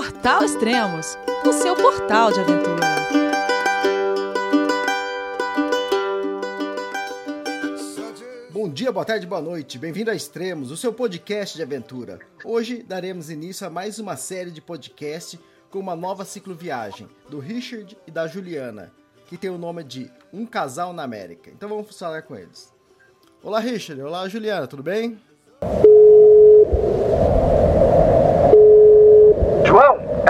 Portal Extremos, o seu portal de aventura. Bom dia, boa tarde, boa noite. Bem-vindo a Extremos, o seu podcast de aventura. Hoje daremos início a mais uma série de podcast com uma nova cicloviagem do Richard e da Juliana, que tem o nome de Um Casal na América. Então vamos falar com eles. Olá, Richard. Olá, Juliana. Tudo bem?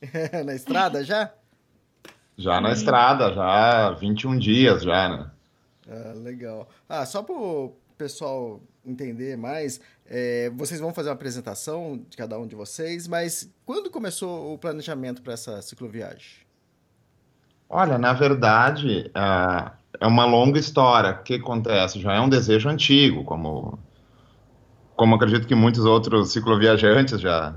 na estrada já? Já na estrada, já 21 dias já, né? Ah, legal. Ah, só para o pessoal entender mais, é, vocês vão fazer uma apresentação de cada um de vocês, mas quando começou o planejamento para essa cicloviagem? Olha, na verdade, é, é uma longa história. O que acontece? Já é um desejo antigo, como, como acredito que muitos outros cicloviajantes já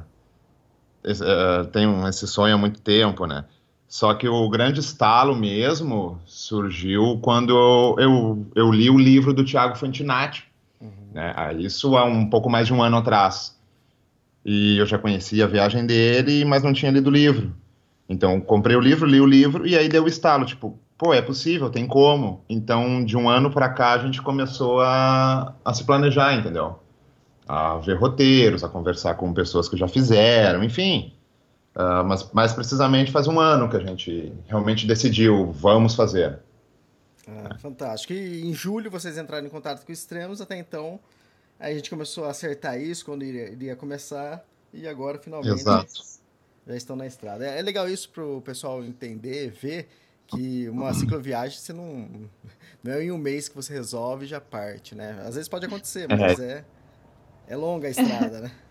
uh, tenho esse sonho há muito tempo, né? Só que o grande estalo mesmo surgiu quando eu, eu, eu li o livro do Tiago Fantinatti, uhum. né? Isso há um pouco mais de um ano atrás. E eu já conhecia a viagem dele, mas não tinha lido o livro. Então, comprei o livro, li o livro, e aí deu o estalo, tipo, pô, é possível, tem como. Então, de um ano para cá, a gente começou a, a se planejar, entendeu? A ver roteiros, a conversar com pessoas que já fizeram, enfim. Uh, mas mais precisamente faz um ano que a gente realmente decidiu, vamos fazer. Ah, fantástico. E em julho vocês entraram em contato com Extremos, até então a gente começou a acertar isso quando iria, iria começar e agora finalmente Exato. já estão na estrada. É, é legal isso para o pessoal entender, ver que uma cicloviagem você não, não é em um mês que você resolve e já parte, né? Às vezes pode acontecer, mas é, é é longa a estrada, né?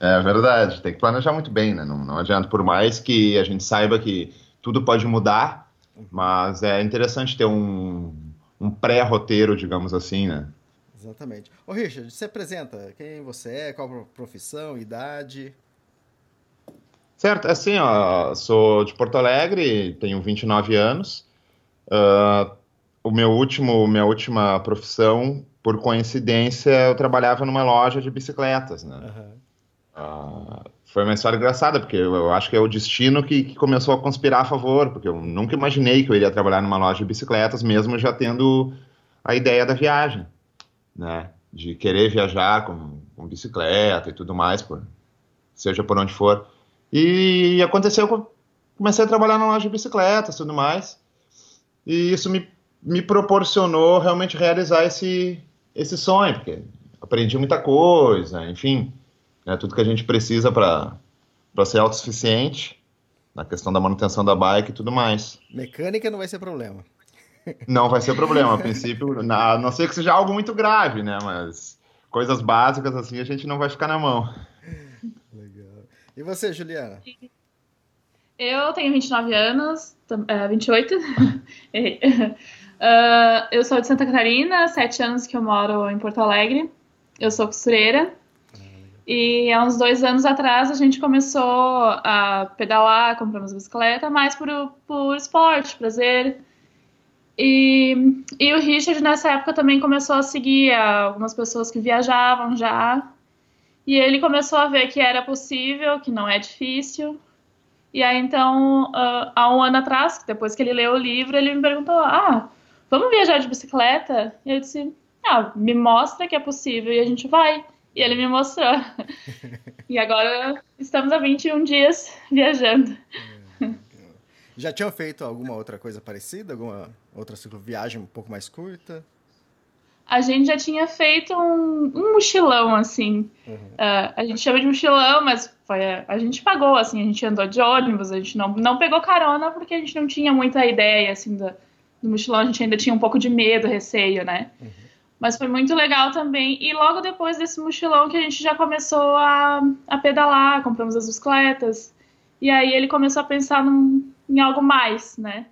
É verdade, tem que planejar muito bem, né? Não, não adianta, por mais que a gente saiba que tudo pode mudar, mas é interessante ter um, um pré-roteiro, digamos assim, né? Exatamente. Ô Richard, se apresenta quem você é, qual a profissão, idade. Certo, assim, ó, sou de Porto Alegre, tenho 29 anos. Uh, o meu último, minha última profissão por coincidência, eu trabalhava numa loja de bicicletas, né? Uhum. Uh, foi uma história engraçada, porque eu, eu acho que é o destino que, que, começou a conspirar a favor, porque eu nunca imaginei que eu iria trabalhar numa loja de bicicletas, mesmo já tendo a ideia da viagem, né? De querer viajar com, com bicicleta e tudo mais, por, seja por onde for. E aconteceu que eu comecei a trabalhar numa loja de bicicletas e tudo mais, e isso me, me proporcionou realmente realizar esse, esse sonho, porque aprendi muita coisa, enfim, né, tudo que a gente precisa para ser autossuficiente na questão da manutenção da bike e tudo mais. Mecânica não vai ser problema. Não vai ser problema, a princípio, a não ser que seja algo muito grave, né, mas coisas básicas assim a gente não vai ficar na mão. Legal. E você, Juliana? Eu tenho 29 anos, 28. Uh, eu sou de Santa Catarina, sete anos que eu moro em Porto Alegre. Eu sou costureira. E há uns dois anos atrás a gente começou a pedalar, compramos bicicleta, mais por, por esporte, prazer. E, e o Richard nessa época também começou a seguir algumas pessoas que viajavam já. E ele começou a ver que era possível, que não é difícil. E aí então, uh, há um ano atrás, depois que ele leu o livro, ele me perguntou: Ah, vamos viajar de bicicleta? E eu disse, ah, me mostra que é possível e a gente vai. E ele me mostrou. e agora estamos há 21 dias viajando. Já tinham feito alguma outra coisa parecida? Alguma outra viagem um pouco mais curta? A gente já tinha feito um, um mochilão, assim. Uhum. Uh, a gente chama de mochilão, mas foi, a gente pagou, assim, a gente andou de ônibus, a gente não, não pegou carona porque a gente não tinha muita ideia, assim, da, do mochilão a gente ainda tinha um pouco de medo, receio, né? Uhum. Mas foi muito legal também. E logo depois desse mochilão que a gente já começou a, a pedalar, compramos as bicicletas. E aí ele começou a pensar num, em algo mais, né?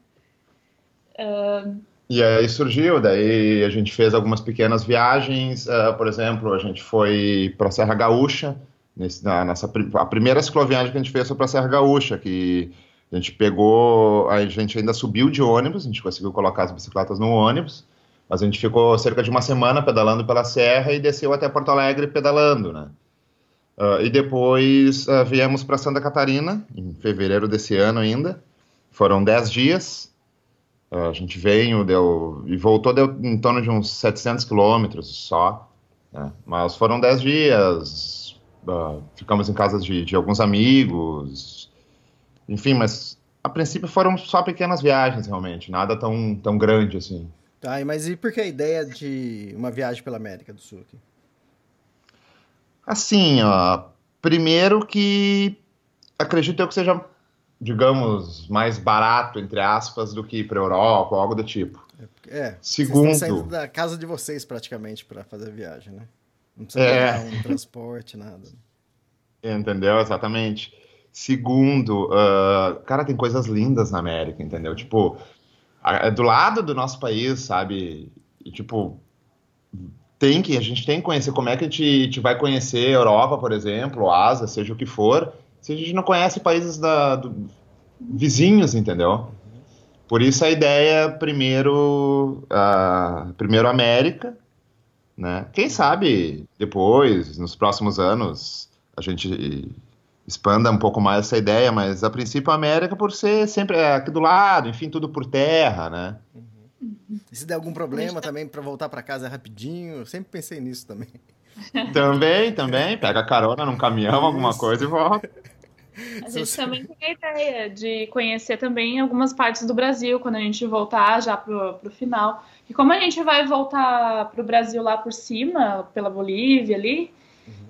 Uh... E aí surgiu, daí a gente fez algumas pequenas viagens, uh, por exemplo, a gente foi para a Serra Gaúcha, nesse, na, nessa, a primeira cicloviagem que a gente fez foi para a Serra Gaúcha, que a gente pegou, a gente ainda subiu de ônibus, a gente conseguiu colocar as bicicletas no ônibus, mas a gente ficou cerca de uma semana pedalando pela serra e desceu até Porto Alegre pedalando, né? Uh, e depois uh, viemos para Santa Catarina, em fevereiro desse ano ainda. Foram dez dias. Uh, a gente veio deu, e voltou deu em torno de uns 700 quilômetros só. Né? Mas foram dez dias. ficamos em casa de, de alguns amigos. Enfim, mas a princípio foram só pequenas viagens, realmente. Nada tão, tão grande assim. Tá, mas e por que a ideia de uma viagem pela América do Sul aqui? Assim, ó, primeiro que acredito eu que seja, digamos, mais barato, entre aspas, do que ir para Europa ou algo do tipo. É, segundo... vocês saindo da casa de vocês praticamente para fazer a viagem, né? Não precisa é... um transporte, nada. Entendeu? Exatamente. Segundo, uh, cara, tem coisas lindas na América, entendeu? Tipo, é do lado do nosso país, sabe? E, tipo, tem que, a gente tem que conhecer como é que a gente, a gente vai conhecer a Europa, por exemplo, Ásia, seja o que for, se a gente não conhece países da, do, vizinhos, entendeu? Por isso a ideia, primeiro, uh, primeiro América, né? Quem sabe depois, nos próximos anos, a gente expanda um pouco mais essa ideia, mas a princípio a América por ser sempre aqui do lado, enfim, tudo por terra, né? Uhum. E se der algum problema também para voltar para casa rapidinho, eu sempre pensei nisso também. Também, também, pega carona num caminhão, Isso. alguma coisa e volta. A gente também tem a ideia de conhecer também algumas partes do Brasil quando a gente voltar já pro, pro final. E como a gente vai voltar pro Brasil lá por cima, pela Bolívia ali,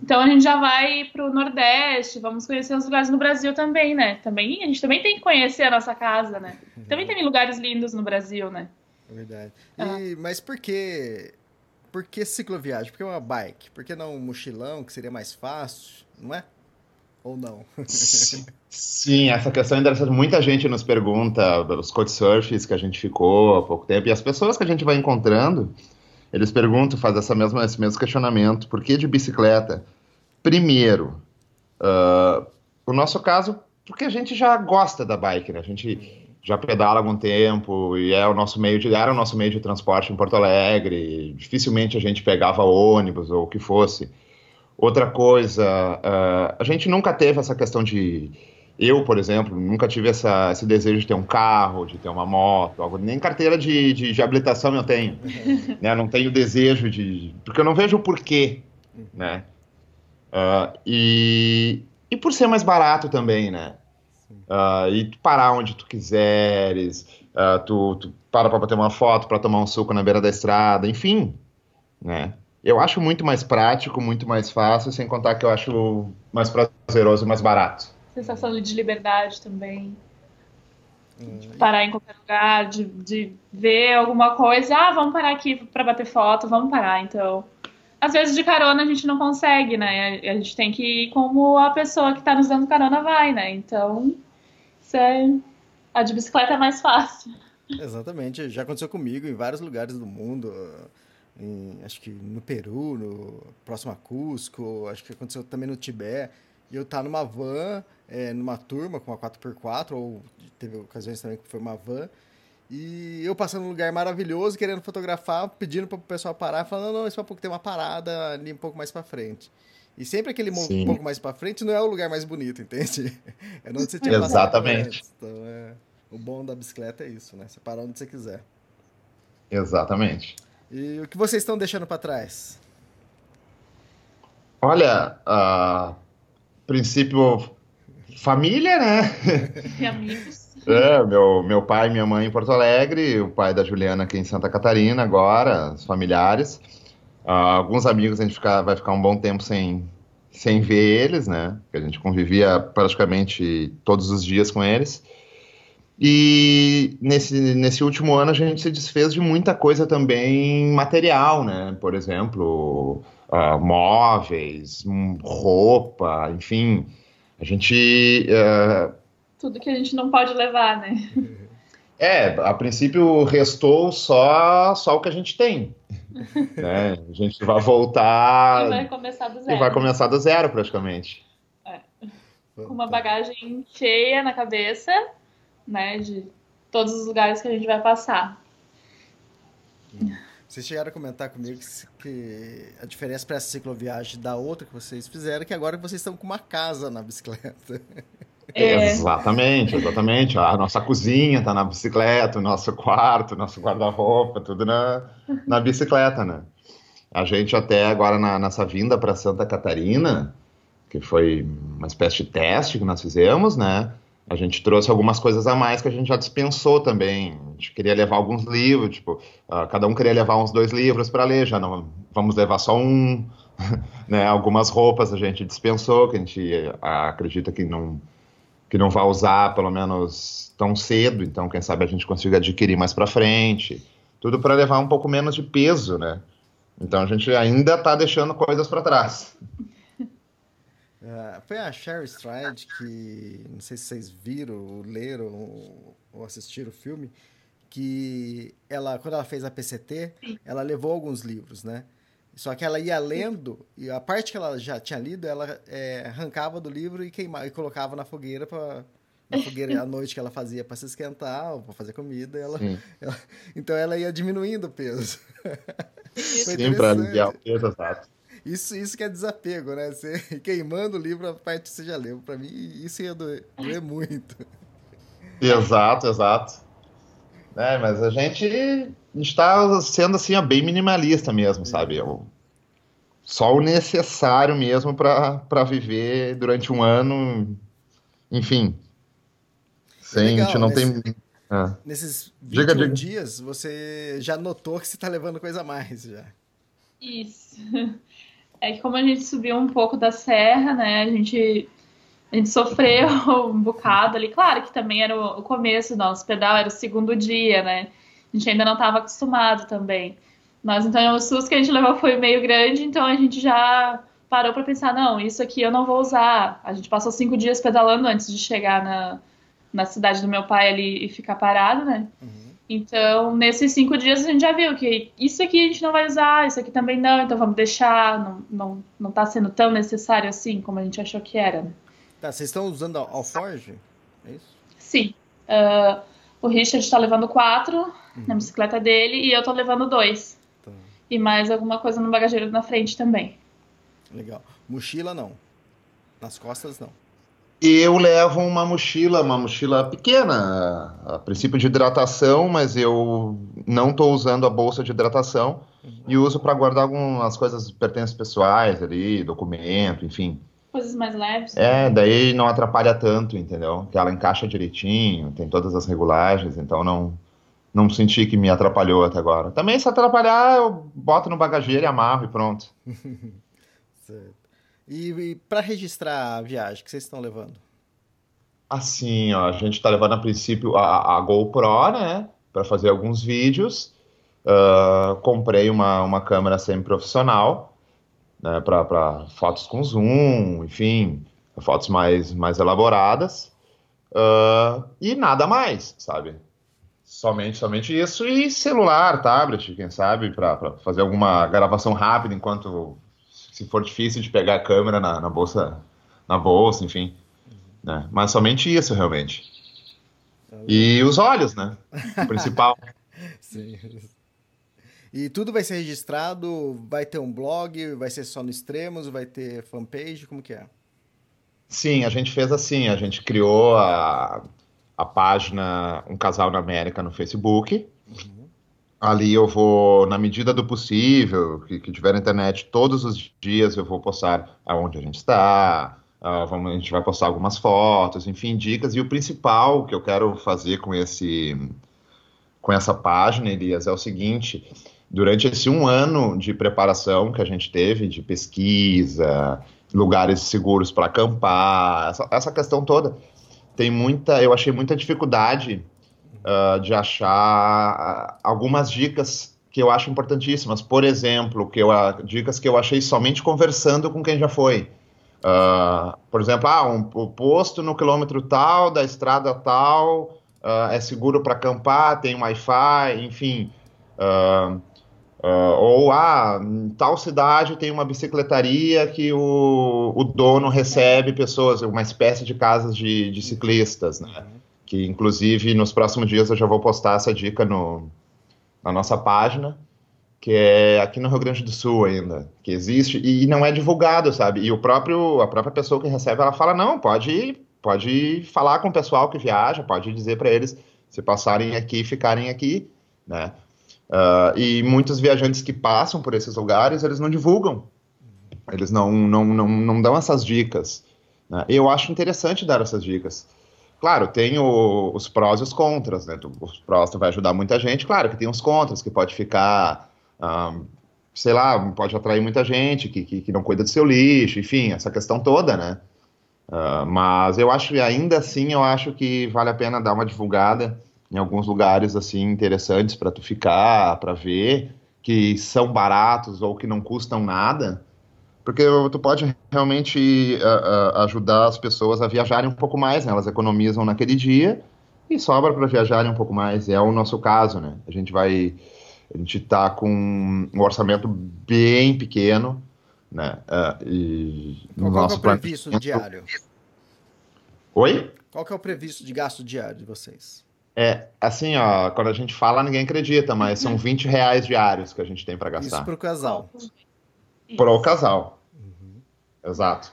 então a gente já vai para o Nordeste, vamos conhecer os lugares no Brasil também, né? Também a gente também tem que conhecer a nossa casa, né? Também tem lugares lindos no Brasil, né? É verdade. E, Mas por que por que cicloviagem? Por que uma bike? Por que não um mochilão, que seria mais fácil, não é? Ou não? Sim, essa questão é interessante. Muita gente nos pergunta, os couchsurfs que a gente ficou há pouco tempo, e as pessoas que a gente vai encontrando, eles perguntam, fazem essa mesma, esse mesmo questionamento: por que de bicicleta? Primeiro, uh, o nosso caso, porque a gente já gosta da bike, né? A gente já pedala há algum tempo e é o nosso meio de, era o nosso meio de transporte em Porto Alegre. Dificilmente a gente pegava ônibus ou o que fosse. Outra coisa, uh, a gente nunca teve essa questão de eu, por exemplo, nunca tive essa, esse desejo de ter um carro, de ter uma moto, algo, nem carteira de, de, de habilitação eu tenho. né? Não tenho desejo de. Porque eu não vejo o porquê. Né? Uh, e, e por ser mais barato também, né? Uh, e tu parar onde tu quiseres, uh, tu, tu para para bater uma foto, para tomar um suco na beira da estrada, enfim, né? Eu acho muito mais prático, muito mais fácil, sem contar que eu acho mais prazeroso e mais barato sensação de liberdade também. De parar em qualquer lugar, de, de ver alguma coisa, ah, vamos parar aqui para bater foto, vamos parar. Então, às vezes de carona a gente não consegue, né? A gente tem que ir como a pessoa que está nos dando carona vai, né? Então, isso é... a de bicicleta é mais fácil. Exatamente, já aconteceu comigo em vários lugares do mundo. Em, acho que no Peru, no próximo a Cusco, acho que aconteceu também no Tibete. E eu tá numa van é, numa turma com uma 4x4, ou teve ocasiões também que foi uma van, e eu passando num lugar maravilhoso, querendo fotografar, pedindo para o pessoal parar, falando, não, não, esse é um pouco tem uma parada ali um pouco mais para frente. E sempre aquele um pouco mais para frente não é o lugar mais bonito, entende? É onde você tinha Exatamente. Então, é, o bom da bicicleta é isso, né? Você para onde você quiser. Exatamente. E o que vocês estão deixando para trás? Olha, uh, princípio família, né? E amigos. É, meu, meu pai e minha mãe em Porto Alegre, o pai da Juliana aqui em Santa Catarina agora, os familiares. Uh, alguns amigos a gente fica, vai ficar um bom tempo sem, sem ver eles, né? Porque a gente convivia praticamente todos os dias com eles. E nesse, nesse último ano a gente se desfez de muita coisa também material, né? Por exemplo, uh, móveis, roupa, enfim. A gente. Uh... Tudo que a gente não pode levar, né? É, a princípio restou só, só o que a gente tem. né? A gente vai voltar. E vai começar do zero. E vai começar do zero, praticamente. É. Com uma bagagem cheia na cabeça, né? De todos os lugares que a gente vai passar. Vocês chegaram a comentar comigo que a diferença para essa cicloviagem da outra que vocês fizeram é que agora vocês estão com uma casa na bicicleta. É. Exatamente, exatamente. A nossa cozinha está na bicicleta, o nosso quarto, nosso guarda-roupa, tudo na, na bicicleta, né? A gente até agora na, nessa vinda para Santa Catarina, que foi uma espécie de teste que nós fizemos, né? A gente trouxe algumas coisas a mais que a gente já dispensou também. A gente queria levar alguns livros, tipo, uh, cada um queria levar uns dois livros para ler, já não vamos levar só um. né? Algumas roupas a gente dispensou, que a gente uh, acredita que não que não vai usar pelo menos tão cedo, então quem sabe a gente consiga adquirir mais para frente. Tudo para levar um pouco menos de peso, né? Então a gente ainda está deixando coisas para trás. Uh, foi a Sherry Stride que, não sei se vocês viram, leram ou assistiram o filme, que ela, quando ela fez a PCT, ela levou alguns livros, né? Só que ela ia lendo, e a parte que ela já tinha lido, ela é, arrancava do livro e queimava e colocava na fogueira para na fogueira à noite que ela fazia para se esquentar ou para fazer comida. Ela, ela, então ela ia diminuindo o peso. Sim, para aliviar o peso, exato. Isso, isso que é desapego, né? Você queimando o livro, a parte que você já leu. Para mim, isso ia doer, doer muito. Exato, exato. É, mas a gente está sendo assim, bem minimalista mesmo, sabe? Eu, só o necessário mesmo para viver durante um ano, enfim. Sem, Legal, a gente não nesse, tem. É. Nesses 21 diga, diga. dias, você já notou que você está levando coisa a mais já. Isso. É que como a gente subiu um pouco da serra, né? A gente a gente sofreu um bocado ali. Claro que também era o começo do nosso pedal, era o segundo dia, né? A gente ainda não estava acostumado também. Mas então o susto que a gente levou foi meio grande, então a gente já parou para pensar: não, isso aqui eu não vou usar. A gente passou cinco dias pedalando antes de chegar na, na cidade do meu pai ali e ficar parado, né? Uhum. Então, nesses cinco dias a gente já viu que isso aqui a gente não vai usar, isso aqui também não, então vamos deixar, não, não, não tá sendo tão necessário assim como a gente achou que era. Né? Tá, vocês estão usando a Alforge? É isso? Sim. Uh, o Richard está levando quatro uhum. na bicicleta dele e eu estou levando dois. Tá. E mais alguma coisa no bagageiro na frente também. Legal. Mochila não. Nas costas não. Eu levo uma mochila, uma mochila pequena, a princípio de hidratação, mas eu não estou usando a bolsa de hidratação uhum. e uso para guardar algumas coisas pertences pessoais ali, documento, enfim. Coisas mais leves. É, daí não atrapalha tanto, entendeu? Que ela encaixa direitinho, tem todas as regulagens, então não não senti que me atrapalhou até agora. Também se atrapalhar, eu boto no bagageiro e amarro e pronto. certo. E, e para registrar a viagem, que vocês estão levando? Assim, ó, a gente está levando a princípio a, a GoPro, né? Para fazer alguns vídeos. Uh, comprei uma, uma câmera semi-profissional né, para fotos com zoom, enfim, fotos mais, mais elaboradas. Uh, e nada mais, sabe? Somente, somente isso. E celular, tablet, quem sabe, para fazer alguma gravação rápida enquanto se for difícil de pegar a câmera na, na bolsa, na bolsa, enfim. Né? Mas somente isso, realmente. E os olhos, né? O principal. Sim. E tudo vai ser registrado, vai ter um blog, vai ser só no Extremos, vai ter fanpage, como que é? Sim, a gente fez assim, a gente criou a, a página Um Casal na América no Facebook. Uhum. Ali eu vou, na medida do possível, que, que tiver internet, todos os dias eu vou postar aonde a gente está, uh, vamos, a gente vai postar algumas fotos, enfim, dicas. E o principal que eu quero fazer com esse com essa página, Elias, é o seguinte: durante esse um ano de preparação que a gente teve, de pesquisa, lugares seguros para acampar, essa, essa, questão toda, tem muita, eu achei muita dificuldade uh, de achar algumas dicas que eu acho importantíssimas. Por exemplo, que eu, dicas que eu achei somente conversando com quem já foi. Uh, por exemplo, ah, um, um, posto no quilômetro tal, da estrada tal, uh, é seguro para acampar, tem Wi-Fi, enfim. Uh, ou, ah, tal cidade tem uma bicicletaria que o, o dono recebe pessoas, uma espécie de casas de, de ciclistas, né? Que, inclusive, nos próximos dias eu já vou postar essa dica no, na nossa página que é aqui no Rio Grande do Sul ainda, que existe e não é divulgado, sabe? E o próprio a própria pessoa que recebe, ela fala não, pode pode falar com o pessoal que viaja, pode dizer para eles se passarem aqui, ficarem aqui, né? Uh, e muitos viajantes que passam por esses lugares, eles não divulgam, eles não não, não, não dão essas dicas. Né? Eu acho interessante dar essas dicas. Claro, tem o, os prós e os contras, né? Os prós tu vai ajudar muita gente, claro que tem os contras, que pode ficar um, sei lá, pode atrair muita gente que, que, que, não cuida do seu lixo, enfim, essa questão toda, né? Uh, mas eu acho, ainda assim, eu acho que vale a pena dar uma divulgada em alguns lugares, assim, interessantes para tu ficar, para ver, que são baratos ou que não custam nada, porque tu pode realmente uh, uh, ajudar as pessoas a viajarem um pouco mais, né? Elas economizam naquele dia e sobra para viajarem um pouco mais. É o nosso caso, né? A gente vai a gente está com um orçamento bem pequeno, né? Uh, e Qual, qual é o previsto diário? Oi? Qual que é o previsto de gasto diário de vocês? É, assim, ó, quando a gente fala, ninguém acredita, mas são 20 reais diários que a gente tem para gastar. Isso para o casal. Para o casal. Uhum. Exato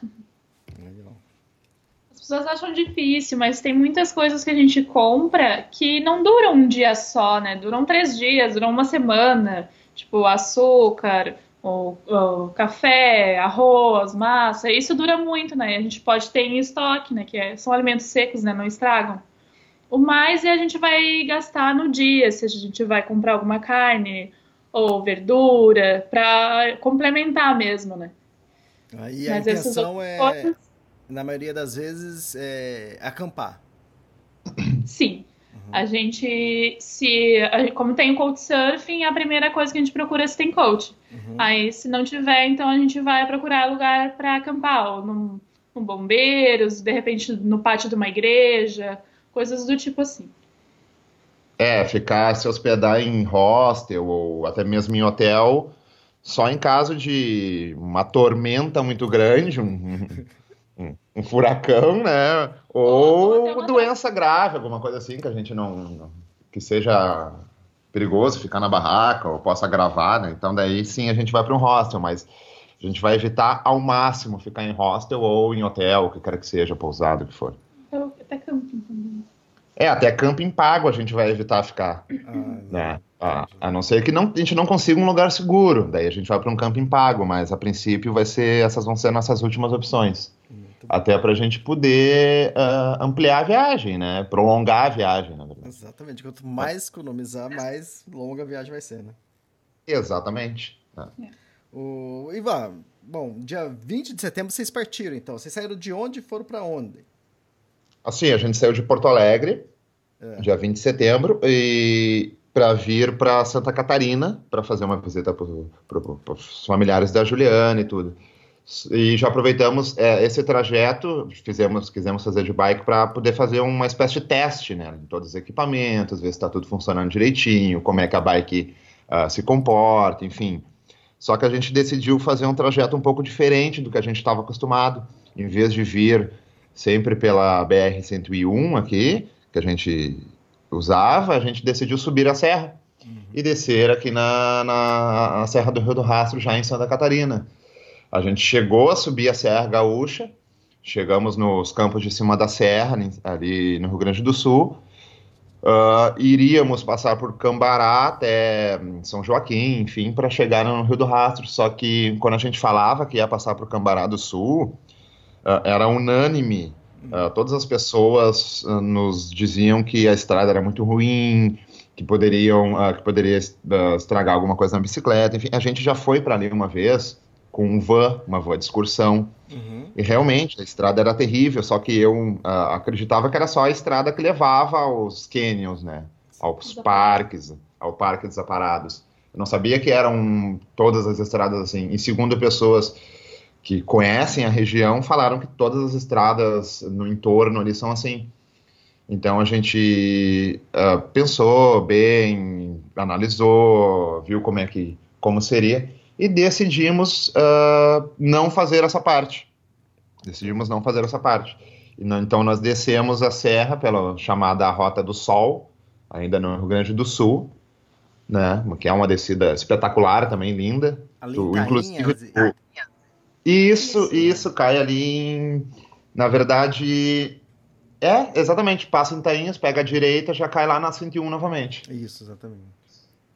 pessoas acham difícil, mas tem muitas coisas que a gente compra que não duram um dia só, né? Duram três dias, duram uma semana. Tipo, açúcar, o, o café, arroz, massa. Isso dura muito, né? A gente pode ter em estoque, né? Que é, são alimentos secos, né? Não estragam. O mais é a gente vai gastar no dia, se a gente vai comprar alguma carne ou verdura, para complementar mesmo, né? Aí a Mas intenção é. Coisas na maioria das vezes, é acampar. Sim. Uhum. A gente, se, como tem o Couchsurfing, a primeira coisa que a gente procura é se tem coach. Uhum. Aí, se não tiver, então a gente vai procurar lugar para acampar, ou num, num bombeiros, de repente no pátio de uma igreja, coisas do tipo assim. É, ficar, se hospedar em hostel ou até mesmo em hotel, só em caso de uma tormenta muito grande, um, um, furacão, né? Ou, ou doença grave, alguma coisa assim que a gente não, não, que seja perigoso ficar na barraca ou possa agravar, né? Então daí sim a gente vai para um hostel, mas a gente vai evitar ao máximo ficar em hostel ou em hotel, o que quer que seja, pousado, o que for. Até camping também. É, até camping pago a gente vai evitar ficar, ah, né? A, a, não ser que não, a gente não consiga um lugar seguro, daí a gente vai para um camping pago, mas a princípio vai ser essas vão ser nossas últimas opções. Até para a gente poder uh, ampliar a viagem, né? Prolongar a viagem, na verdade. Exatamente. Quanto mais economizar, mais longa a viagem vai ser, né? Exatamente. É. O Ivan, bom, dia 20 de setembro vocês partiram, então. Vocês saíram de onde e foram para onde? Assim, a gente saiu de Porto Alegre, é. dia 20 de setembro, e para vir para Santa Catarina para fazer uma visita para os familiares da Juliana e tudo. E já aproveitamos é, esse trajeto, fizemos, quisemos fazer de bike para poder fazer uma espécie de teste, né, em todos os equipamentos, ver se está tudo funcionando direitinho, como é que a bike uh, se comporta, enfim. Só que a gente decidiu fazer um trajeto um pouco diferente do que a gente estava acostumado. Em vez de vir sempre pela BR-101 aqui, que a gente usava, a gente decidiu subir a serra uhum. e descer aqui na, na, na Serra do Rio do Rastro, já em Santa Catarina. A gente chegou a subir a Serra Gaúcha, chegamos nos campos de cima da serra, ali no Rio Grande do Sul. Uh, iríamos passar por Cambará até São Joaquim, enfim, para chegar no Rio do Rastro. Só que quando a gente falava que ia passar por Cambará do Sul, era unânime. Uh, todas as pessoas nos diziam que a estrada era muito ruim, que poderiam, que poderia estragar alguma coisa na bicicleta. Enfim, a gente já foi para ali uma vez com um van, uma van de excursão. Uhum. E realmente a estrada era terrível, só que eu uh, acreditava que era só a estrada que levava aos canyons, né? aos parques, ao Parque dos Aparados. Eu não sabia que eram todas as estradas assim. E segundo pessoas que conhecem a região, falaram que todas as estradas no entorno ali são assim. Então a gente uh, pensou bem, analisou, viu como é que como seria e decidimos uh, não fazer essa parte. Decidimos não fazer essa parte. Não, então nós descemos a serra pela chamada Rota do Sol, ainda no Rio Grande do Sul, né? Que é uma descida espetacular também, linda. Do- em inclusive, Cainhas, isso, isso cai ali em, na verdade, é exatamente, passa em Tainhas, pega a direita, já cai lá na 101 novamente. Isso, exatamente.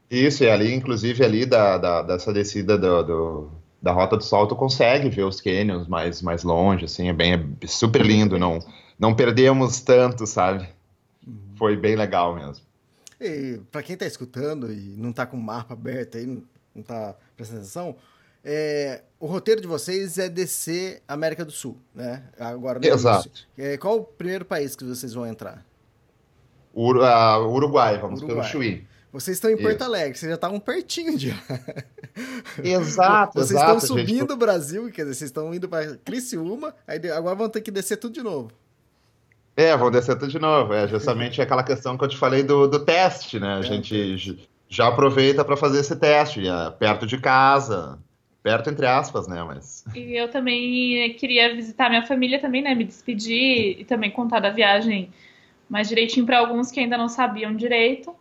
Isso, e ali, inclusive, ali da, da- dessa descida do, do- da Rota do Sol, tu consegue ver os canyons mais, mais longe, assim, é bem, é super lindo, não, não perdemos tanto, sabe? Foi bem legal mesmo. E para quem tá escutando e não tá com o mapa aberto aí, não, não tá prestando atenção, é, o roteiro de vocês é descer América do Sul, né? Agora no Exato. É, qual o primeiro país que vocês vão entrar? Ur- ah, Uruguai, vamos Uruguai. pelo Chuí. Vocês estão em Porto Isso. Alegre, vocês já estavam pertinho de lá. Exato, Vocês exato. estão gente. subindo o Brasil, quer dizer, vocês estão indo para Criciúma, aí agora vão ter que descer tudo de novo. É, vou descer tudo de novo. É justamente aquela questão que eu te falei do, do teste, né? A gente j- já aproveita para fazer esse teste, é, perto de casa, perto entre aspas, né? Mas E eu também queria visitar minha família também, né? Me despedir e também contar da viagem mais direitinho para alguns que ainda não sabiam direito.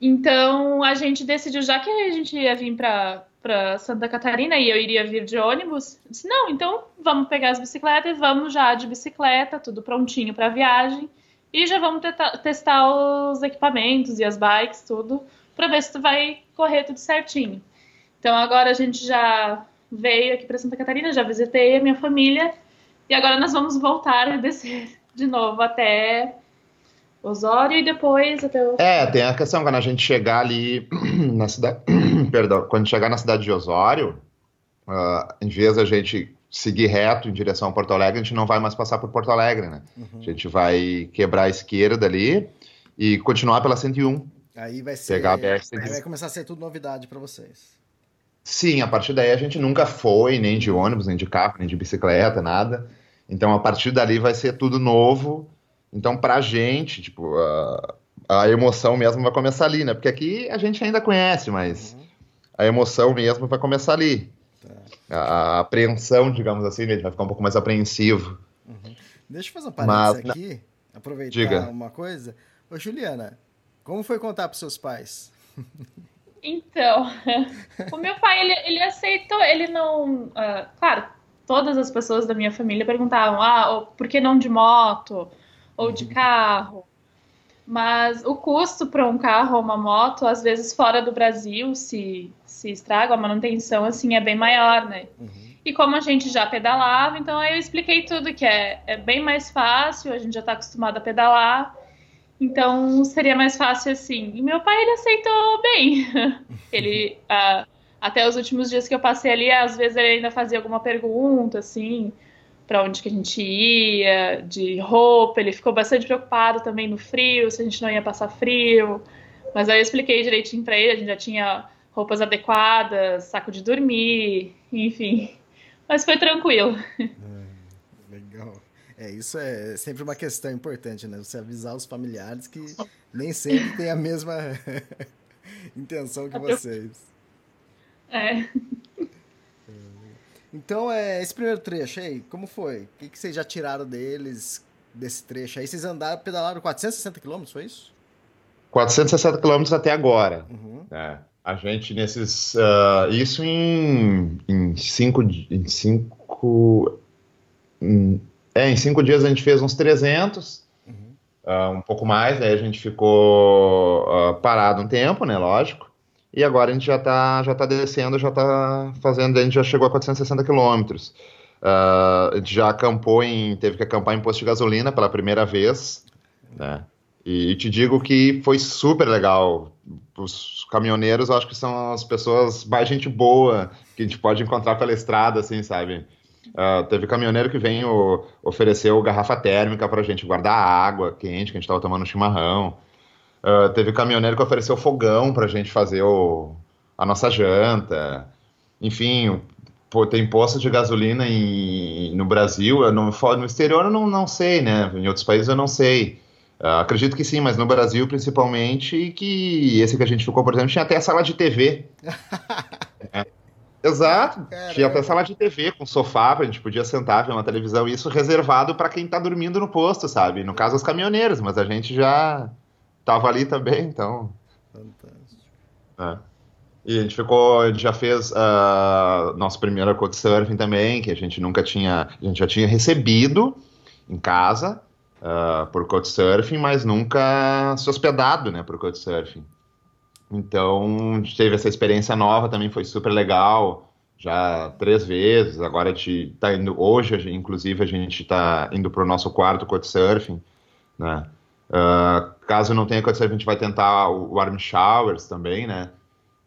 Então a gente decidiu, já que a gente ia vir para Santa Catarina e eu iria vir de ônibus, disse, não, então vamos pegar as bicicletas e vamos já de bicicleta, tudo prontinho para a viagem. E já vamos testar os equipamentos e as bikes, tudo, para ver se tu vai correr tudo certinho. Então agora a gente já veio aqui para Santa Catarina, já visitei a minha família e agora nós vamos voltar e descer de novo até Osório e depois até o. é, tem a questão quando a gente chegar ali na cidade, perdão, quando chegar na cidade de Osório, ah, em vez da gente seguir reto em direção a Porto Alegre, a gente não vai mais passar por Porto Alegre, né? Uhum. A gente vai quebrar a esquerda ali e continuar pela 101. Aí vai ser. Pegar a BR aí vai começar a ser tudo novidade para vocês. Sim, a partir daí a gente nunca foi nem de ônibus, nem de carro, nem de bicicleta, nada. Então a partir dali vai ser tudo novo. Então pra gente, tipo, a, a emoção mesmo vai começar ali, né? Porque aqui a gente ainda conhece, mas a emoção mesmo vai começar ali. A, a apreensão, digamos assim, né? vai ficar um pouco mais apreensivo. Deixa eu fazer um parênteses Mas- aqui, aproveitar Diga. uma coisa. Ô, Juliana, como foi contar pros seus pais? Então, o meu pai, ele, ele aceitou, ele não. ah, claro, todas as pessoas da minha família perguntavam: ah, por que não de moto? Ou de carro? Mas o custo para um carro ou uma moto, às vezes fora do Brasil, se, se estraga, a manutenção assim é bem maior, né? E como a gente já pedalava, então aí eu expliquei tudo, que é, é bem mais fácil, a gente já está acostumado a pedalar, então seria mais fácil assim. E meu pai, ele aceitou bem. ele, ah, até os últimos dias que eu passei ali, às vezes ele ainda fazia alguma pergunta, assim, para onde que a gente ia, de roupa, ele ficou bastante preocupado também no frio, se a gente não ia passar frio. Mas aí eu expliquei direitinho para ele, a gente já tinha roupas adequadas, saco de dormir, enfim. Mas foi tranquilo. É, isso é sempre uma questão importante, né? Você avisar os familiares que nem sempre tem a mesma intenção que vocês. É. Então, é, esse primeiro trecho aí, como foi? O que, que vocês já tiraram deles, desse trecho aí? Vocês andaram, pedalaram 460 km, foi isso? 460 quilômetros até agora. Uhum. né? A gente nesses. ah, isso em, em cinco. Em cinco. em- é, em cinco dias a gente fez uns 300, ah, um pouco mais, aí a gente ficou ah, parado um tempo, né? Lógico. E agora a gente já tá, já tá descendo, já tá fazendo, a gente já chegou a 460 quilômetros. Ah, a gente já acampou em. teve que acampar em posto de gasolina pela primeira vez, né? E te digo que foi super legal. Os caminhoneiros, eu acho que são as pessoas mais gente boa que a gente pode encontrar pela estrada, assim, sabe? Ah, teve caminhoneiro que veio ofereceu garrafa térmica pra gente guardar água quente, que a gente tava tomando chimarrão. Uh, teve caminhoneiro que ofereceu fogão para a gente fazer o, a nossa janta. Enfim, pô, tem postos de gasolina em, no Brasil, no exterior eu não, não sei, né? Em outros países eu não sei. Uh, acredito que sim, mas no Brasil principalmente, que esse que a gente ficou, por exemplo, tinha até sala de TV. Exato. Caramba. Tinha até sala de TV com sofá, a gente podia sentar, ver uma televisão, isso reservado para quem está dormindo no posto, sabe? No caso, os caminhoneiros, mas a gente já tava ali também, então. Fantástico. É. E a gente ficou, a gente já fez uh, nosso primeiro Couchsurfing também, que a gente nunca tinha, a gente já tinha recebido em casa uh, por Couchsurfing, mas nunca se hospedado, né, por Couchsurfing. Então, a gente teve essa experiência nova também, foi super legal, já três vezes, agora a gente tá indo, hoje, inclusive, a gente está indo para o nosso quarto Couchsurfing, né, uh, caso não tenha Couchsurfing, a gente vai tentar o Warm Showers também, né,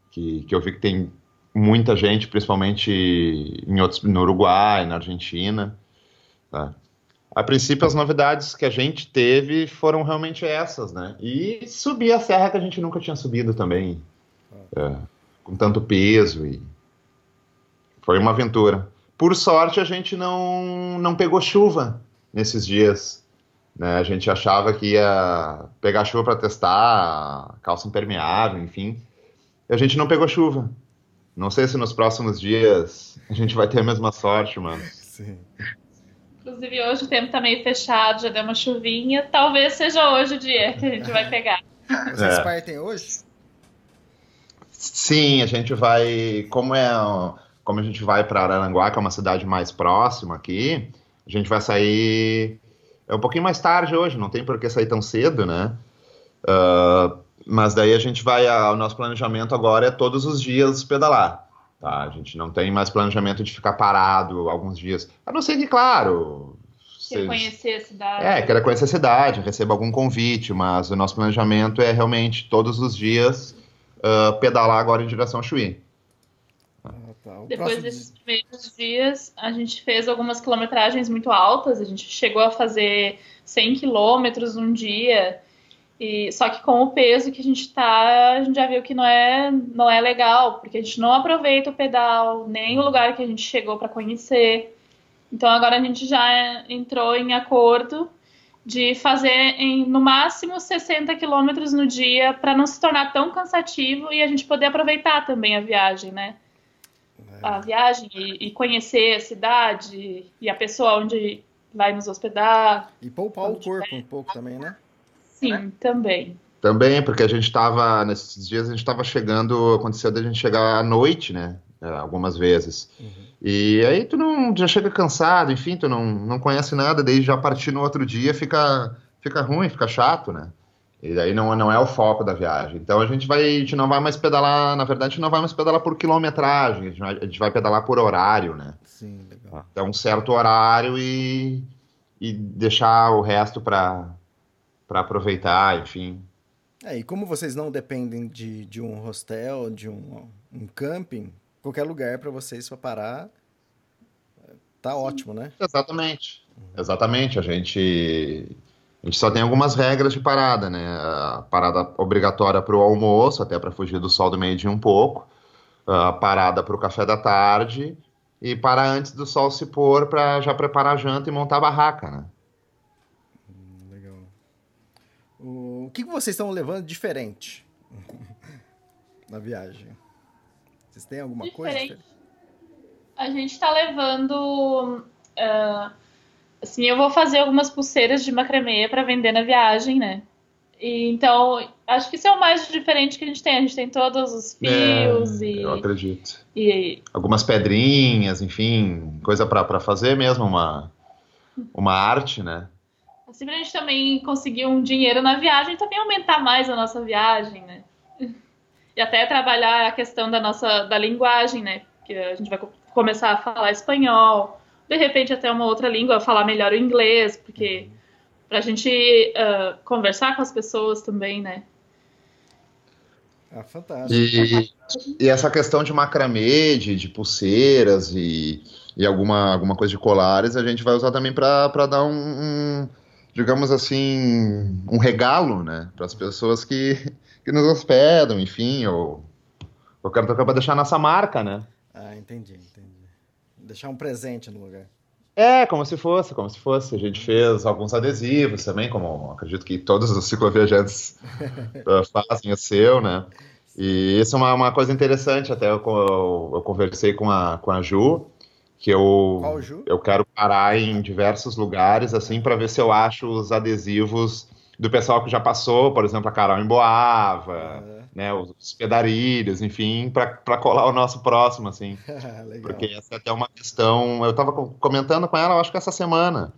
que, que eu vi que tem muita gente, principalmente em outros, no Uruguai, na Argentina. Tá? A princípio, as novidades que a gente teve foram realmente essas, né? E subir a serra que a gente nunca tinha subido também, é, com tanto peso e foi uma aventura. Por sorte, a gente não, não pegou chuva nesses dias. Né? A gente achava que ia pegar chuva para testar, calça impermeável, enfim a gente não pegou chuva. Não sei se nos próximos dias a gente vai ter a mesma sorte, mano. Sim. Inclusive, hoje o tempo tá meio fechado, já deu uma chuvinha. Talvez seja hoje o dia que a gente vai pegar. Vocês é. partem hoje? Sim, a gente vai. Como é. Como a gente vai para Araranguá, que é uma cidade mais próxima aqui, a gente vai sair. É um pouquinho mais tarde hoje, não tem por que sair tão cedo, né? Uh, mas daí a gente vai, o nosso planejamento agora é todos os dias pedalar. Tá? A gente não tem mais planejamento de ficar parado alguns dias. A não ser que, claro. Quer conhecer a cidade. É, quer conhecer a cidade, receba algum convite, mas o nosso planejamento é realmente todos os dias uh, pedalar agora em direção a Chuí. Ah, tá. Depois desses primeiros dias, a gente fez algumas quilometragens muito altas. A gente chegou a fazer 100 quilômetros um dia. E, só que com o peso que a gente tá, a gente já viu que não é, não é legal, porque a gente não aproveita o pedal, nem o lugar que a gente chegou para conhecer. Então agora a gente já entrou em acordo de fazer em no máximo 60 quilômetros no dia para não se tornar tão cansativo e a gente poder aproveitar também a viagem, né? É. A viagem e, e, conhecer a cidade e a pessoa onde vai nos hospedar. E poupar o corpo um pouco também, né? Sim, né? também. Também, porque a gente estava, nesses dias, a gente estava chegando, aconteceu da gente chegar à noite, né? É, algumas vezes. Uhum. E aí tu não, já chega cansado, enfim, tu não, não conhece nada, daí já partir no outro dia fica, fica ruim, fica chato, né? E daí não, não é o foco da viagem. Então a gente vai, a gente não vai mais pedalar, na verdade, não vai mais pedalar por quilometragem, a gente vai, a gente vai pedalar por horário, né? Sim, legal. Então um certo horário e, e deixar o resto para para aproveitar, enfim. É, e como vocês não dependem de, de um hostel, de um, um camping, qualquer lugar para vocês para parar, tá ótimo, né? Exatamente. Uhum. Exatamente. A gente, a gente só tem algumas regras de parada, né? A parada obrigatória para o almoço, até para fugir do sol do meio-dia um pouco. A parada para o café da tarde e parar antes do sol se pôr para já preparar a janta e montar a barraca, né? O que vocês estão levando diferente na viagem? Vocês têm alguma diferente. coisa diferente? A gente está levando. Uh, assim, eu vou fazer algumas pulseiras de macramê para vender na viagem, né? E, então, acho que isso é o mais diferente que a gente tem. A gente tem todos os é, fios é, e. Eu acredito. E, Algumas pedrinhas, enfim, coisa para fazer mesmo, uma, uma arte, né? Assim, pra gente também conseguir um dinheiro na viagem, também aumentar mais a nossa viagem, né? E até trabalhar a questão da nossa da linguagem, né? Que a gente vai começar a falar espanhol, de repente até uma outra língua, falar melhor o inglês, porque pra gente uh, conversar com as pessoas também, né? Ah, fantástico. E, e essa questão de macramê, de, de pulseiras e, e alguma, alguma coisa de colares, a gente vai usar também para dar um, um digamos assim, um regalo, né, para as pessoas que, que nos hospedam, enfim, ou o Cartocão para deixar nossa marca, né? Ah, entendi, entendi. Deixar um presente no lugar. É, como se fosse, como se fosse. A gente fez alguns adesivos também, como acredito que todos os cicloviajantes uh, fazem o seu, né? E isso é uma, uma coisa interessante, até eu, eu, eu, conversei com a, com a Ju, que eu, Qual eu quero parar em diversos lugares, assim, para ver se eu acho os adesivos do pessoal que já passou, por exemplo, a Carol em Boava, Uhum. né, os pedarilhos, enfim, para colar o nosso próximo, assim. Legal. Porque essa é até uma questão. Eu estava comentando com ela, acho que essa semana,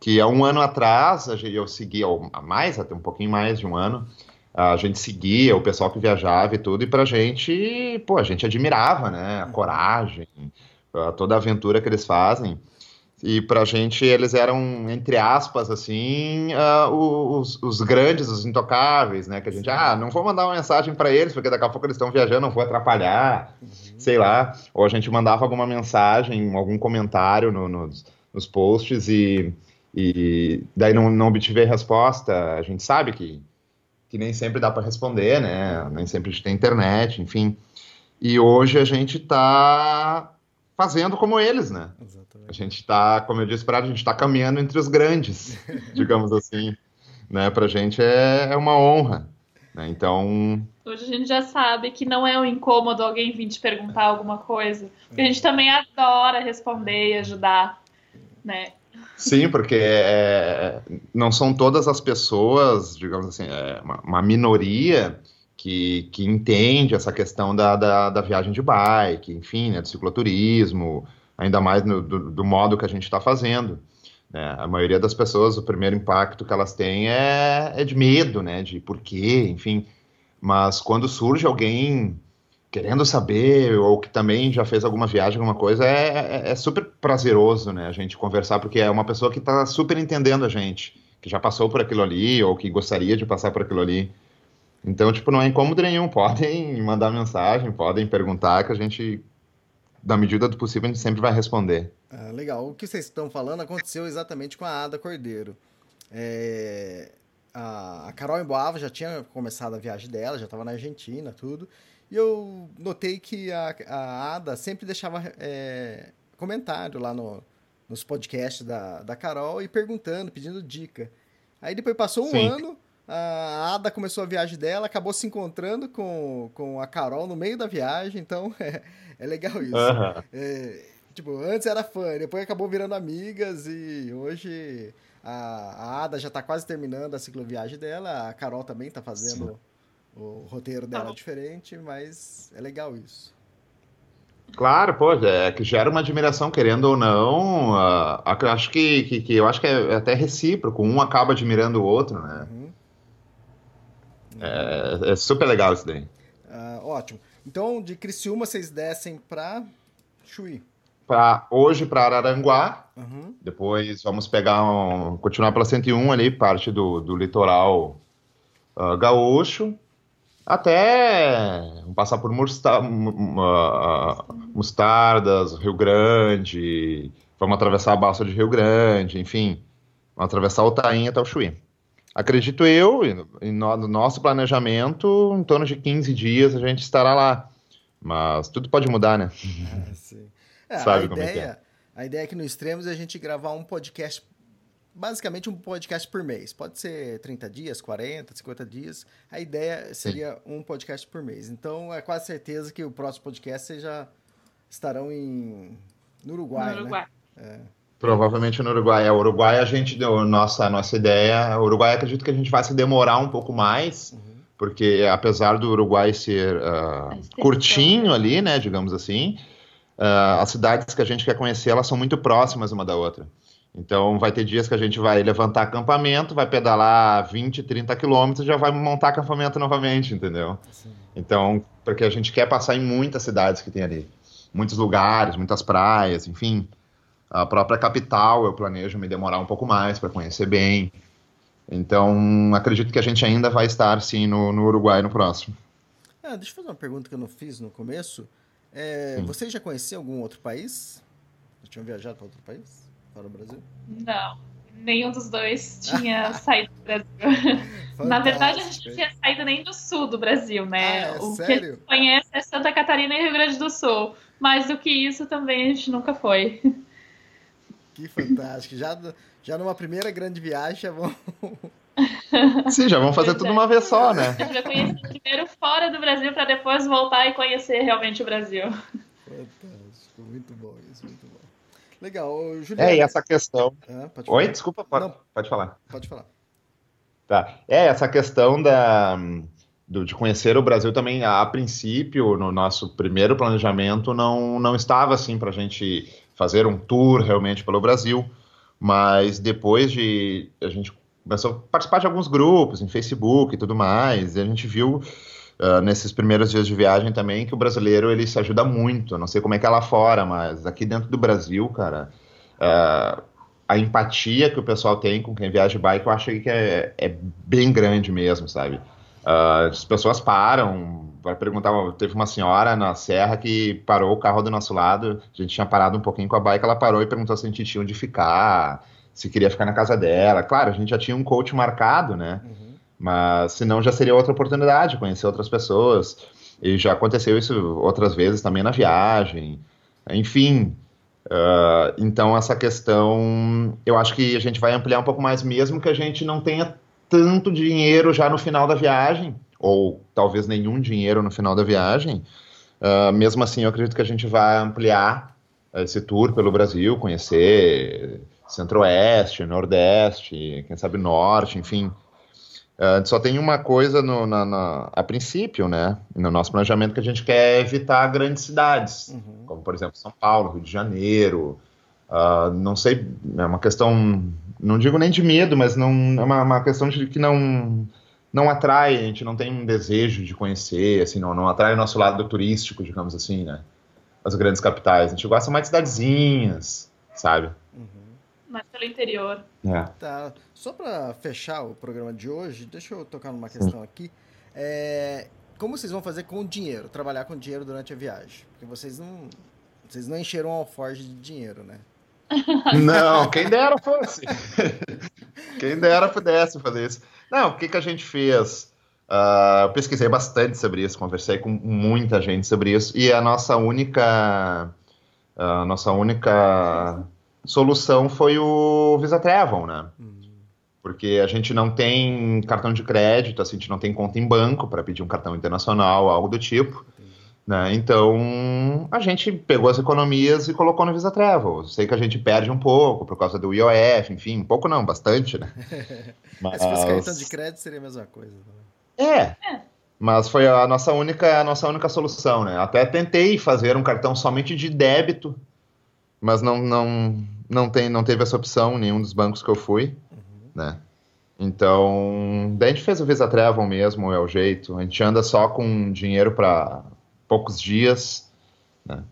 que há um ano atrás, a gente- eu seguia, ou mais, até um pouquinho mais de um ano, a gente seguia o pessoal que viajava e tudo, e pra gente, pô, a gente admirava, né? A coragem, toda a aventura que eles fazem. E pra gente, eles eram, entre aspas, assim, ah, os, os grandes, os intocáveis, né? Que a gente, ah, não vou mandar uma mensagem pra eles, porque daqui a pouco eles estão viajando, não vou atrapalhar, sei lá. Ou a gente mandava alguma mensagem, algum comentário no- nos, nos posts e, e daí não, não obtive resposta. A gente sabe que, que nem sempre dá pra responder, né? Nem sempre a gente tem internet, enfim. E hoje a gente tá fazendo como eles, né? A Exatamente. gente está, como eu disse para a gente está caminhando entre os grandes, digamos assim, né? Para a gente é, é uma honra, né? Então, Hoje a gente já sabe que não é um incômodo alguém vir te perguntar alguma coisa. Porque a gente também adora responder e ajudar, né? sim, porque é, não são todas as pessoas, digamos assim, é uma, uma minoria que, que entende essa questão da, da, da viagem de bike, enfim, né? Do cicloturismo, ainda mais no- do, do modo que a gente está fazendo. né? A maioria das pessoas, o primeiro impacto que elas têm é, é de medo, né? De por quê, enfim. Mas quando surge alguém querendo saber, ou que também já fez alguma viagem, alguma coisa, é, é- é super prazeroso, né? A gente conversar, porque é uma pessoa que está super entendendo a gente, que já passou por aquilo ali, ou que gostaria de passar por aquilo ali. Então, tipo, não é incômodo nenhum. Podem mandar mensagem, podem perguntar, que a gente, na medida do possível, a gente sempre vai responder. Ah, legal. O que vocês estão falando aconteceu exatamente com a Ada Cordeiro. É, a, Carol Emboava já tinha começado a viagem dela, já estava na Argentina, tudo. E eu notei que a, a Ada sempre deixava é, comentário lá no, nos podcasts da, da Carol e perguntando, pedindo dica. Aí depois passou um Sim. ano, a Ada começou a viagem dela, acabou se encontrando com, com a Carol no meio da viagem, então é, é legal isso. É, tipo, antes era fã, depois acabou virando amigas e hoje a, a Ada já tá quase terminando a cicloviagem dela, a Carol também tá fazendo o, roteiro dela bom. diferente, mas é legal isso. Claro, pô, é que gera uma admiração, querendo ou não. ah, ac- acho que, que, que- eu acho que é até recíproco, um acaba admirando o outro, né? Uhum. É, é super legal isso daí. Ah, ótimo. Então, de Criciúma, vocês descem pra Chuí. Pra, hoje para Araranguá, Uhum. depois vamos pegar um, continuar pela 101 ali, parte do, do litoral ah, gaúcho, até passar por Musta- mu- ah, Mostardas, Rio Grande, vamos atravessar a Balsa de Rio Grande, enfim, vamos atravessar o Taim até o Chuí. Acredito eu, e no, no nosso planejamento, em torno de 15 dias a gente estará lá. Mas tudo pode mudar, né? Sim. É, Sabe a como é que ideia, a ideia aqui no Extremos é a gente gravar um podcast, basicamente um podcast por mês. Pode ser 30 dias, 40, 50 dias. A ideia seria um podcast por mês. Então, é quase certeza que o próximo podcast vocês já estarão em, no Uruguai, no Uruguai. né? Provavelmente no Uruguai. É, o Uruguai a gente deu nossa nossa ideia. O Uruguai acredito que a gente vai se demorar um pouco mais, porque apesar do Uruguai ser extensão, curtinho né? ali, né, digamos assim, ah, as cidades que a gente quer conhecer elas são muito próximas uma da outra. Então vai ter dias que a gente vai levantar acampamento, vai pedalar 20, 30 quilômetros e já vai montar acampamento novamente, entendeu? Então, porque a gente quer passar em muitas cidades que tem ali. Muitos lugares, muitas praias, enfim. A própria capital eu planejo me demorar um pouco mais para conhecer bem. Então, acredito que a gente ainda vai estar, sim, no, no Uruguai no próximo. Ah, deixa eu fazer uma pergunta que eu não fiz no começo. É, Sim. vocês já conheciam algum outro país? Já tinham viajado para outro país? Fora o Brasil? Não. nenhum dos dois tinha saído do Brasil. Na verdade, a gente não tinha saído nem do sul do Brasil, né? Ah, é o sério? que a gente conhece é Santa Catarina e Rio Grande do Sul. Mais do que isso também a gente nunca foi. Que fantástico. Já, já numa primeira grande viagem já vão. Sim, já vamos fazer Pois tudo é. uma vez só, né? A gente vai conhecer primeiro fora do Brasil para depois voltar e conhecer realmente o Brasil. Fantástico. Muito bom isso, muito bom. Legal. Ô, Juliano. É, e essa questão. Ah, pode Oi, desculpa, pode, Não. pode falar. Pode falar. Tá. É, essa questão da, do- de conhecer o Brasil também, a, princípio, no nosso primeiro planejamento, não, não estava assim para a gente fazer um tour realmente pelo Brasil, mas depois de a gente começou a participar de alguns grupos em Facebook e tudo mais, e a gente viu ah, nesses primeiros dias de viagem também que o brasileiro ele se ajuda muito. Não sei como é que é lá fora, mas aqui dentro do Brasil, cara, ah, a empatia que o pessoal tem com quem viaja de bike, eu acho que é, é bem grande mesmo, sabe? Ah, as pessoas param para perguntar. Teve uma senhora na serra que parou o carro do nosso lado. A gente tinha parado um pouquinho com a bike. Ela parou e perguntou se a gente tinha onde ficar, se queria ficar na casa dela. Claro, a gente já tinha um coach marcado, né? Mas senão já seria outra oportunidade, conhecer outras pessoas. E já aconteceu isso outras vezes também na viagem. Enfim, ah, então essa questão, eu acho que a gente vai ampliar um pouco mais, mesmo que a gente não tenha tanto dinheiro já no final da viagem, ou talvez nenhum dinheiro no final da viagem. ah, mesmo assim, eu acredito que a gente vai ampliar esse tour pelo Brasil, conhecer Centro-Oeste, Nordeste, quem sabe Norte, enfim. Ah, só tem uma coisa no- na- na- a princípio, né? No nosso planejamento que a gente quer evitar grandes cidades, como por exemplo São Paulo, Rio de Janeiro. Ah, não sei, é uma questão, não digo nem de medo, mas não é uma, uma questão de que não não atrai, a gente não tem um desejo de conhecer, assim, não, não atrai o nosso lado turístico, digamos assim, né? As grandes capitais. A gente gosta mais de cidadezinhas, sabe? Mas pelo interior. É. Tá. Só para fechar o programa de hoje, deixa eu tocar numa questão aqui. É, como vocês vão fazer com o dinheiro? Trabalhar com dinheiro durante a viagem? Porque vocês não, vocês não encheram um alforge de dinheiro, né? Não, quem dera fosse. quem dera pudesse fazer isso. Não, o que, que a gente fez? Eu pesquisei bastante sobre isso, conversei com muita gente sobre isso, e a nossa única, a nossa única solução foi o Visa Travel, né? Porque a gente não tem cartão de crédito, assim, a gente não tem conta em banco para pedir um cartão internacional, algo do tipo. Né? Então, a gente pegou as economias e colocou no Visa Travel. Sei que a gente perde um pouco por causa do IOF, enfim, um pouco não, bastante, né? Mas se fosse cartão de crédito, seria a mesma coisa. né? É. Mas foi a nossa única, a nossa única solução, né? Até tentei fazer um cartão somente de débito, mas não, não, não, tem, não teve essa opção em nenhum dos bancos que eu fui, né? Então, daí a gente fez o Visa Travel mesmo, é o jeito. A gente anda só com dinheiro para poucos dias, né?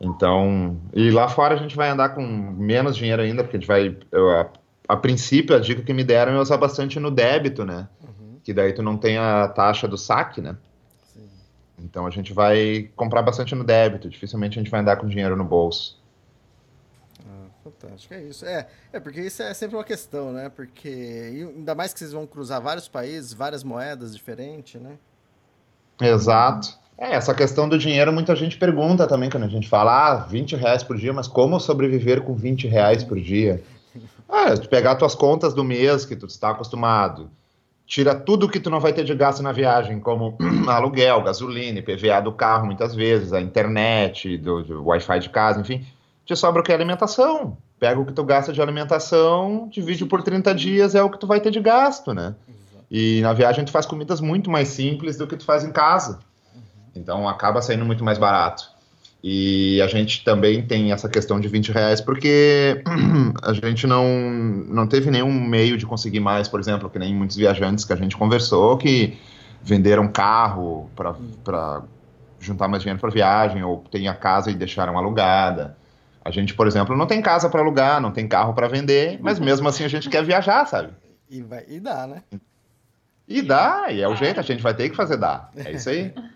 Então, e lá fora a gente vai andar com menos dinheiro ainda, porque a gente vai. eu, a, a princípio, a dica que me deram é usar bastante no débito, né? Que daí tu não tem a taxa do saque, né? Então a gente vai comprar bastante no débito, dificilmente a gente vai andar com dinheiro no bolso. Ah, fantástico, é isso. É, é, porque isso é sempre uma questão, né? Porque ainda mais que vocês vão cruzar vários países, várias moedas diferentes, né? Exato. É, essa questão do dinheiro, muita gente pergunta também quando a gente fala, ah, 20 reais por dia, mas como sobreviver com 20 reais por dia? Ah, tu pegar tuas contas do mês que tu está acostumado, tira tudo que tu não vai ter de gasto na viagem, como aluguel, gasolina, IPVA do carro, muitas vezes, a internet, do, do Wi-Fi de casa, enfim, te sobra o que? Alimentação. Pega o que tu gasta de alimentação, divide por 30 dias, é o que tu vai ter de gasto, né? E na viagem tu faz comidas muito mais simples do que tu faz em casa. Então acaba saindo muito mais barato. E a gente também tem essa questão de 20 reais para a gente não, não teve nenhum meio de conseguir mais, por exemplo, que nem muitos viajantes que a gente conversou que venderam carro para juntar mais dinheiro para viagem, ou tem a casa e deixaram alugada. A gente, por exemplo, não tem casa para alugar, não tem carro para vender, mas mesmo assim a gente quer viajar, sabe? E, vai, e dá, né? E dá, e é o jeito, a gente vai ter que fazer dar. É isso aí.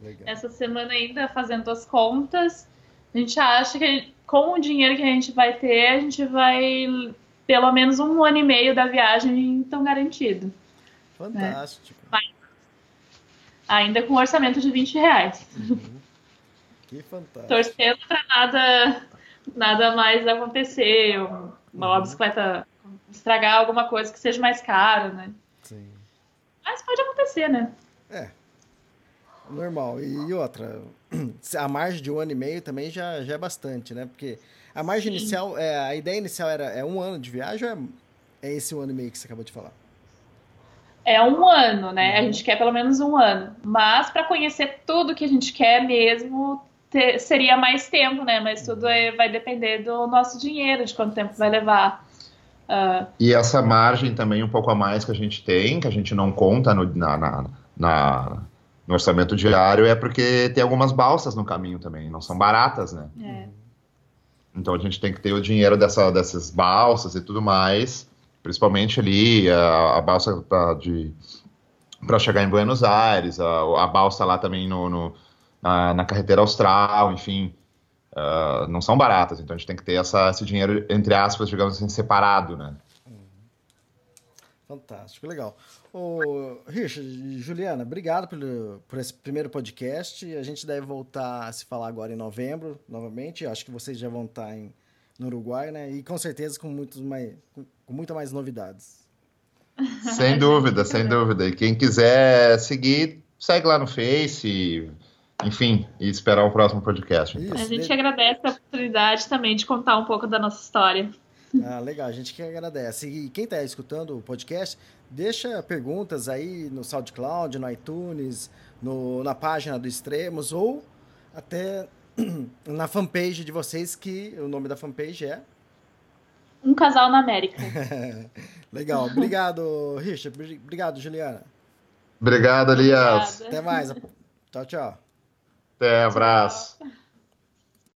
Legal. Essa semana ainda fazendo as contas, a gente acha que gente- com o dinheiro que a gente vai ter, a gente vai pelo menos um ano e meio da viagem estão garantidos. Fantástico. Né? Ainda com orçamento de 20 reais. Uhum. Que fantástico. Torcendo para nada, nada mais acontecer, uma uhum. bicicleta estragar alguma coisa que seja mais caro, né? Sim. Mas pode acontecer, né? É. Normal. E outra, a margem de um ano e meio também já, já é bastante, né? Porque a margem Sim. inicial, é, a ideia inicial era é um ano de viagem ou é, é esse um ano e meio que você acabou de falar? É um ano, né? Uhum. A gente quer pelo menos um ano. Mas para conhecer tudo que a gente quer mesmo, ter, seria mais tempo, né? Mas tudo é, vai depender do nosso dinheiro, de quanto tempo vai levar. Uh... E essa margem também um pouco a mais que a gente tem, que a gente não conta no, na, na, na no orçamento diário é porque tem algumas balsas no caminho também, não são baratas, né? É. Então a gente tem que ter o dinheiro dessa, dessas balsas e tudo mais, principalmente ali a, a balsa pra, de para chegar em Buenos Aires, a, a balsa lá também no, no na, na, carretera austral, enfim, uh, não são baratas. Então a gente tem que ter essa, esse dinheiro entre aspas, digamos assim, separado, né? Fantástico, legal. Ô, Richard e Juliana, obrigado pelo, por esse primeiro podcast. A gente deve voltar a se falar agora em novembro, novamente. Acho que vocês já vão estar em, no Uruguai, né? E com certeza com, muitos mais, com, com muita mais novidades. Sem dúvida, sem dúvida. E quem quiser seguir, segue lá no Face, enfim, e esperar o próximo podcast. Então. Isso, a gente agradece a oportunidade também de contar um pouco da nossa história. Ah, legal, a gente que agradece. E quem está escutando o podcast, deixa perguntas aí no SoundCloud, no iTunes, no, na página do Extremos ou até na fanpage de vocês, que o nome da fanpage é. Um Casal na América. legal, obrigado, Richard. Obrigado, Juliana. Obrigado, Elias. Até mais. Tchau, tchau. Até, abraço. Tchau.